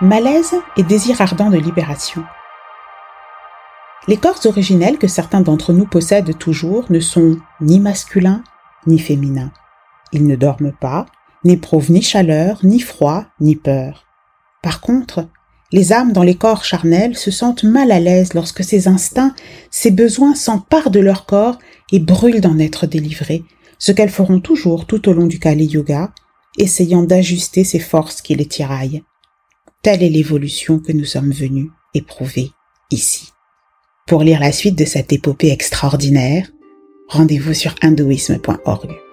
Malaise et désir ardent de libération. Les corps originels que certains d'entre nous possèdent toujours ne sont ni masculins ni féminins. Ils ne dorment pas, n'éprouvent ni chaleur, ni froid, ni peur. Par contre, les âmes dans les corps charnels se sentent mal à l'aise lorsque ces instincts, ces besoins s'emparent de leur corps et brûlent d'en être délivrés, ce qu'elles feront toujours tout au long du Kali Yoga, essayant d'ajuster ces forces qui les tiraillent. Telle est l'évolution que nous sommes venus éprouver ici. Pour lire la suite de cette épopée extraordinaire, rendez-vous sur hindouisme.org.